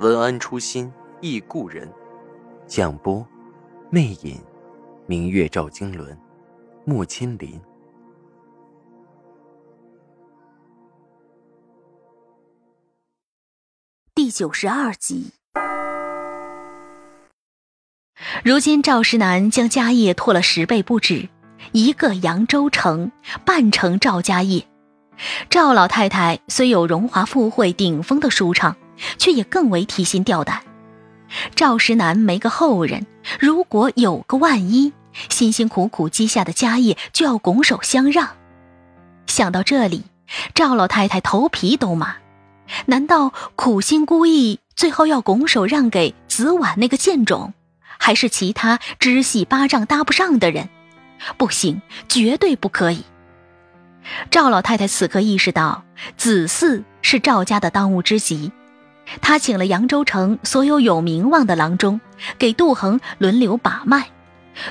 文安初心忆故人，蒋波，魅影，明月照经纶，木千林。第九十二集。如今赵石南将家业拓了十倍不止，一个扬州城，半城赵家业。赵老太太虽有荣华富贵顶峰的舒畅。却也更为提心吊胆。赵石南没个后人，如果有个万一，辛辛苦苦积下的家业就要拱手相让。想到这里，赵老太太头皮都麻。难道苦心孤诣，最后要拱手让给子婉那个贱种，还是其他支系巴掌搭不上的人？不行，绝对不可以！赵老太太此刻意识到，子嗣是赵家的当务之急。他请了扬州城所有有名望的郎中，给杜恒轮流把脉，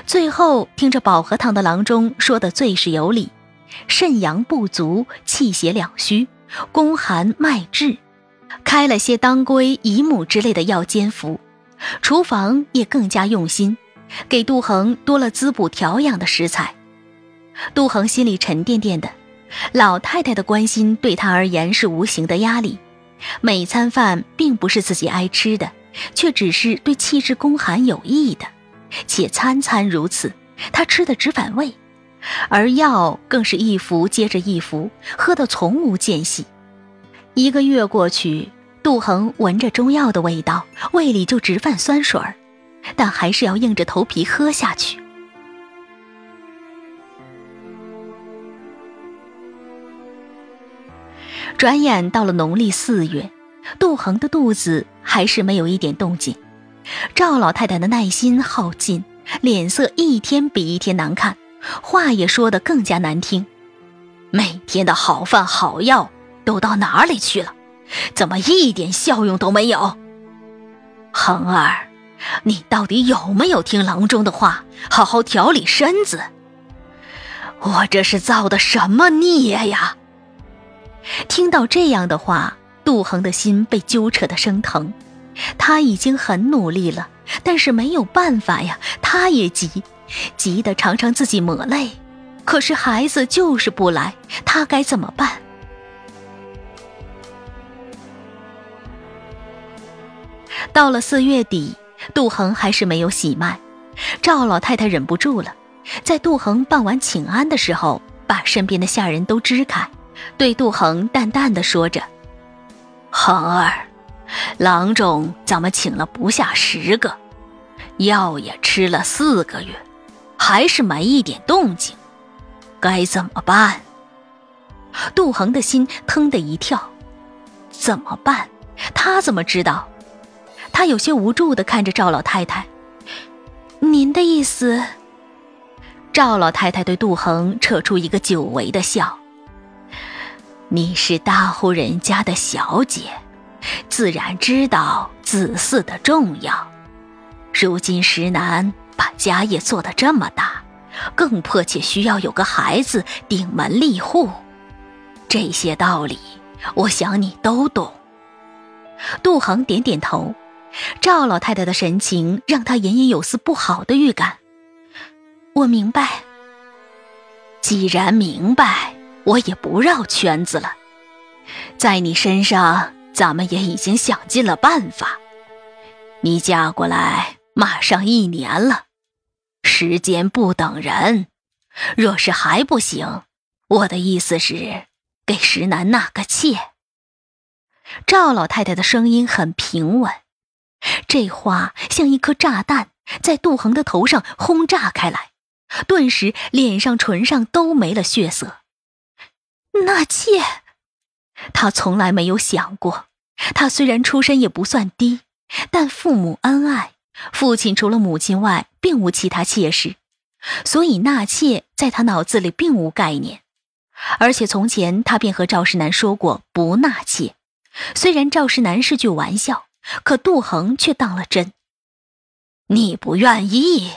最后听着保和堂的郎中说的最是有理：肾阳不足，气血两虚，宫寒脉滞，开了些当归、益母之类的药煎服。厨房也更加用心，给杜恒多了滋补调养的食材。杜恒心里沉甸甸的，老太太的关心对他而言是无形的压力。每餐饭并不是自己爱吃的，却只是对气滞宫寒有益的，且餐餐如此，他吃的只反胃，而药更是一服接着一服，喝得从无间隙。一个月过去，杜恒闻着中药的味道，胃里就直泛酸水儿，但还是要硬着头皮喝下去。转眼到了农历四月，杜恒的肚子还是没有一点动静。赵老太太的耐心耗尽，脸色一天比一天难看，话也说得更加难听。每天的好饭好药都到哪里去了？怎么一点效用都没有？恒儿，你到底有没有听郎中的话，好好调理身子？我这是造的什么孽呀？听到这样的话，杜恒的心被揪扯得生疼。他已经很努力了，但是没有办法呀。他也急，急得常常自己抹泪。可是孩子就是不来，他该怎么办？到了四月底，杜恒还是没有喜脉。赵老太太忍不住了，在杜恒办完请安的时候，把身边的下人都支开。对杜恒淡淡的说着：“恒儿，郎中咱们请了不下十个，药也吃了四个月，还是没一点动静，该怎么办？”杜恒的心腾的一跳，怎么办？他怎么知道？他有些无助的看着赵老太太：“您的意思？”赵老太太对杜恒扯出一个久违的笑。你是大户人家的小姐，自然知道子嗣的重要。如今石南把家业做得这么大，更迫切需要有个孩子顶门立户。这些道理，我想你都懂。杜恒点点头，赵老太太的神情让他隐隐有丝不好的预感。我明白。既然明白。我也不绕圈子了，在你身上，咱们也已经想尽了办法。你嫁过来马上一年了，时间不等人。若是还不行，我的意思是给石南纳个妾。赵老太太的声音很平稳，这话像一颗炸弹在杜恒的头上轰炸开来，顿时脸上、唇上都没了血色。纳妾，他从来没有想过。他虽然出身也不算低，但父母恩爱，父亲除了母亲外，并无其他妾室，所以纳妾在他脑子里并无概念。而且从前他便和赵世南说过不纳妾，虽然赵世南是句玩笑，可杜恒却当了真。你不愿意？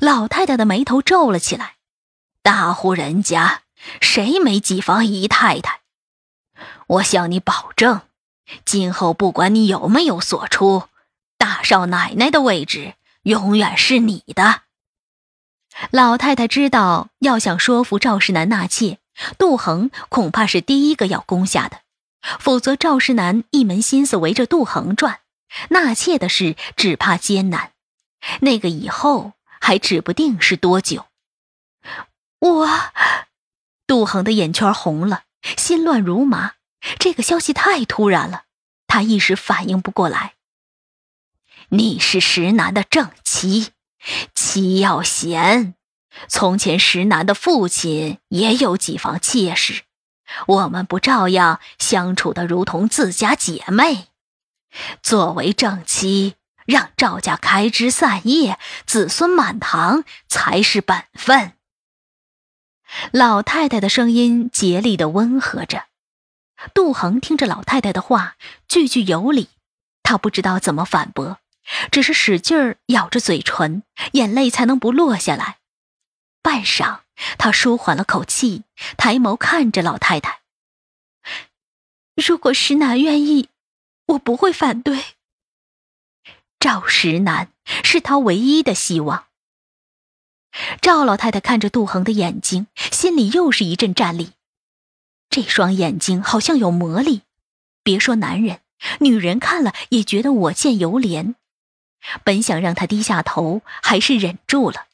老太太的眉头皱了起来。大户人家谁没几房姨太太？我向你保证，今后不管你有没有所出，大少奶奶的位置永远是你的。老太太知道，要想说服赵世南纳妾，杜恒恐怕是第一个要攻下的，否则赵世南一门心思围着杜恒转，纳妾的事只怕艰难。那个以后还指不定是多久。我，杜恒的眼圈红了，心乱如麻。这个消息太突然了，他一时反应不过来。你是石南的正妻。妻要贤，从前石南的父亲也有几房妾室，我们不照样相处的如同自家姐妹？作为正妻，让赵家开枝散叶，子孙满堂才是本分。老太太的声音竭力的温和着，杜恒听着老太太的话，句句有理，他不知道怎么反驳。只是使劲儿咬着嘴唇，眼泪才能不落下来。半晌，他舒缓了口气，抬眸看着老太太：“如果石南愿意，我不会反对。赵石南是他唯一的希望。”赵老太太看着杜恒的眼睛，心里又是一阵战栗。这双眼睛好像有魔力，别说男人，女人看了也觉得我见犹怜。本想让他低下头，还是忍住了，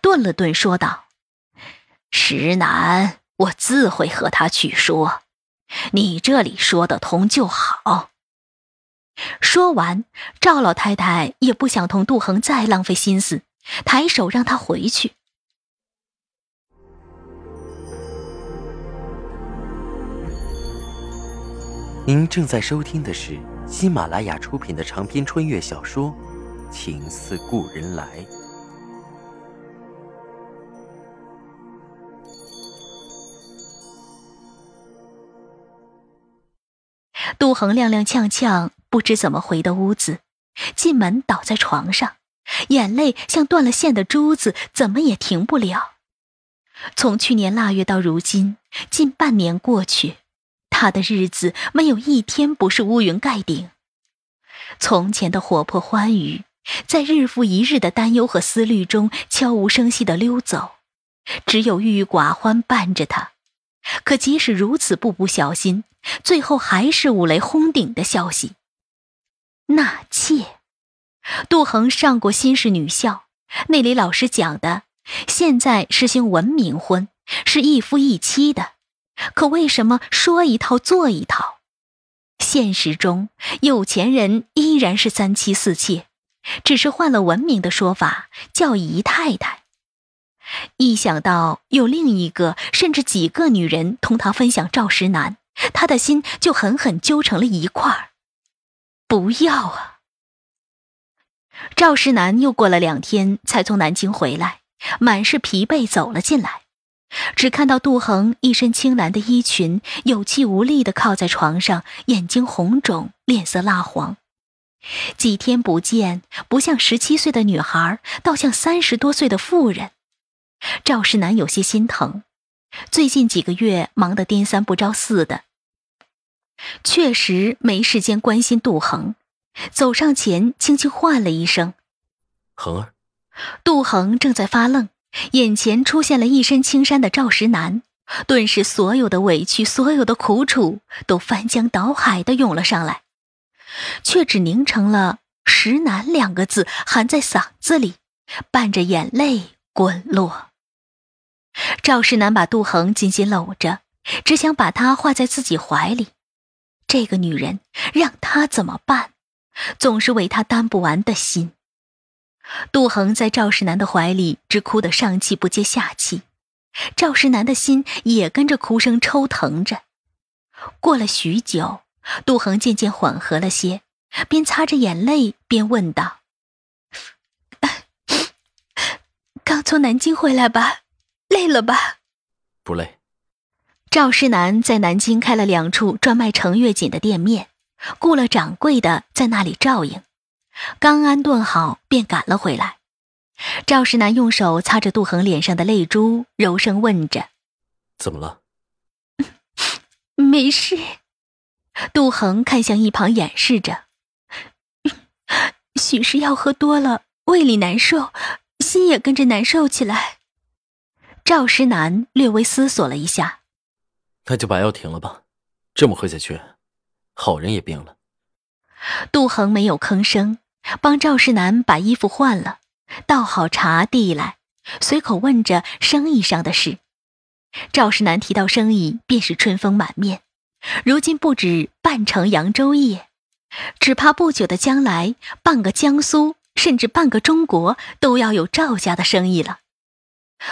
顿了顿，说道：“石南，我自会和他去说，你这里说得通就好。”说完，赵老太太也不想同杜恒再浪费心思，抬手让他回去。您正在收听的是喜马拉雅出品的长篇穿越小说。情似故人来。杜恒踉踉跄跄，不知怎么回的屋子，进门倒在床上，眼泪像断了线的珠子，怎么也停不了。从去年腊月到如今，近半年过去，他的日子没有一天不是乌云盖顶。从前的活泼欢愉。在日复一日的担忧和思虑中，悄无声息地溜走，只有郁郁寡欢伴着他。可即使如此，步步小心，最后还是五雷轰顶的消息。纳妾，杜恒上过新式女校，那里老师讲的，现在实行文明婚，是一夫一妻的。可为什么说一套做一套？现实中，有钱人依然是三妻四妾。只是换了文明的说法，叫姨太太。一想到有另一个甚至几个女人同他分享赵石南，他的心就狠狠揪成了一块儿。不要啊！赵石南又过了两天才从南京回来，满是疲惫走了进来，只看到杜恒一身青蓝的衣裙，有气无力地靠在床上，眼睛红肿，脸色蜡黄。几天不见，不像十七岁的女孩，倒像三十多岁的妇人。赵世南有些心疼，最近几个月忙得颠三不着四的，确实没时间关心杜恒。走上前，轻轻唤了一声：“恒儿。”杜恒正在发愣，眼前出现了一身青衫的赵石南，顿时所有的委屈、所有的苦楚都翻江倒海的涌了上来。却只凝成了“石南”两个字，含在嗓子里，伴着眼泪滚落。赵石南把杜恒紧紧搂着，只想把他画在自己怀里。这个女人让他怎么办？总是为他担不完的心。杜恒在赵世南的怀里，直哭得上气不接下气，赵世南的心也跟着哭声抽疼着。过了许久。杜恒渐渐缓和了些，边擦着眼泪边问道：“刚从南京回来吧？累了吧？”“不累。”赵世南在南京开了两处专卖程月锦的店面，雇了掌柜的在那里照应。刚安顿好，便赶了回来。赵世南用手擦着杜恒脸上的泪珠，柔声问着：“怎么了？”“没事。”杜恒看向一旁，掩饰着：“许是药喝多了，胃里难受，心也跟着难受起来。”赵石南略微思索了一下：“那就把药停了吧，这么喝下去，好人也病了。”杜恒没有吭声。帮赵世南把衣服换了，倒好茶递来，随口问着生意上的事。赵世南提到生意，便是春风满面。如今不止半城扬州业，只怕不久的将来，半个江苏，甚至半个中国，都要有赵家的生意了。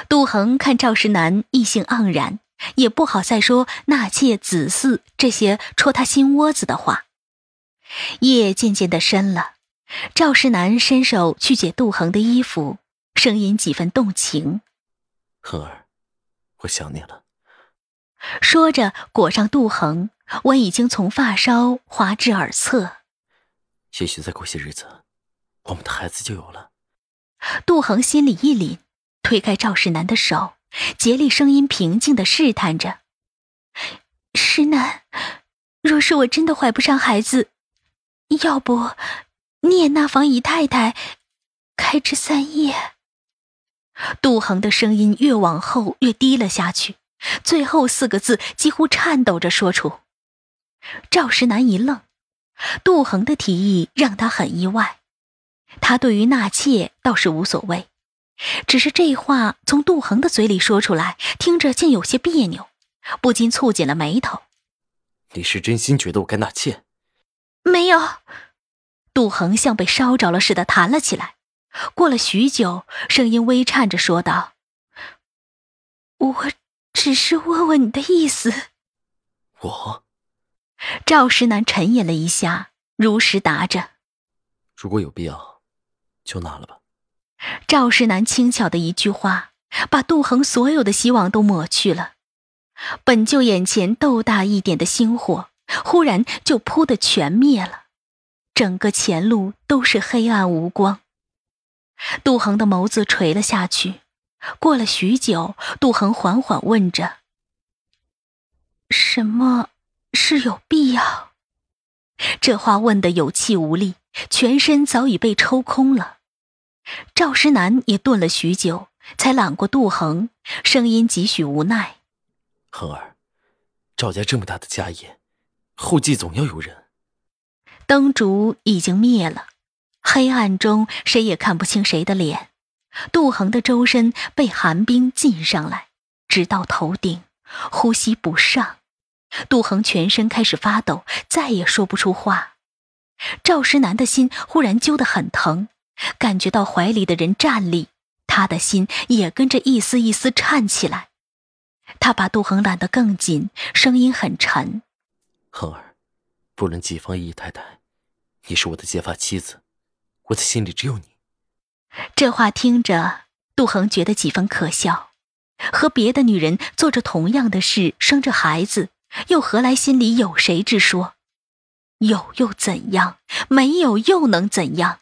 杜恒看赵世南意兴盎然，也不好再说纳妾子嗣这些戳他心窝子的话。夜渐渐的深了。赵世南伸手去解杜恒的衣服，声音几分动情：“恒儿，我想你了。”说着裹上杜恒，我已经从发梢滑至耳侧。也许再过些日子，我们的孩子就有了。杜恒心里一凛，推开赵世南的手，竭力声音平静的试探着：“石南，若是我真的怀不上孩子，要不……”你也纳房姨太太，开枝散叶。杜恒的声音越往后越低了下去，最后四个字几乎颤抖着说出。赵石南一愣，杜恒的提议让他很意外。他对于纳妾倒是无所谓，只是这话从杜恒的嘴里说出来，听着竟有些别扭，不禁蹙紧了眉头。你是真心觉得我该纳妾？没有。杜恒像被烧着了似的弹了起来，过了许久，声音微颤着说道：“我只是问问你的意思。”我，赵石南沉吟了一下，如实答着：“如果有必要，就纳了吧。”赵世南轻巧的一句话，把杜恒所有的希望都抹去了。本就眼前豆大一点的星火，忽然就扑的全灭了。整个前路都是黑暗无光。杜恒的眸子垂了下去。过了许久，杜恒缓缓问着：“什么是有必要？”这话问得有气无力，全身早已被抽空了。赵石南也顿了许久，才揽过杜恒，声音几许无奈：“恒儿，赵家这么大的家业，后继总要有人。”灯烛已经灭了，黑暗中谁也看不清谁的脸。杜恒的周身被寒冰浸上来，直到头顶，呼吸不上。杜恒全身开始发抖，再也说不出话。赵石南的心忽然揪得很疼，感觉到怀里的人站立，他的心也跟着一丝一丝颤起来。他把杜恒揽得更紧，声音很沉：“恒儿。”不论几方姨太太，你是我的结发妻子，我的心里只有你。这话听着，杜恒觉得几分可笑。和别的女人做着同样的事，生着孩子，又何来心里有谁之说？有又怎样？没有又能怎样？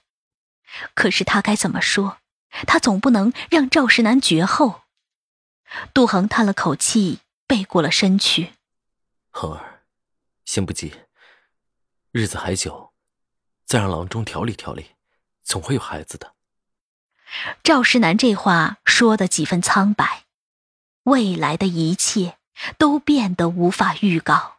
可是他该怎么说？他总不能让赵世南绝后。杜恒叹了口气，背过了身去。恒儿，先不急。日子还久，再让郎中调理调理，总会有孩子的。赵世南这话说的几分苍白，未来的一切都变得无法预告。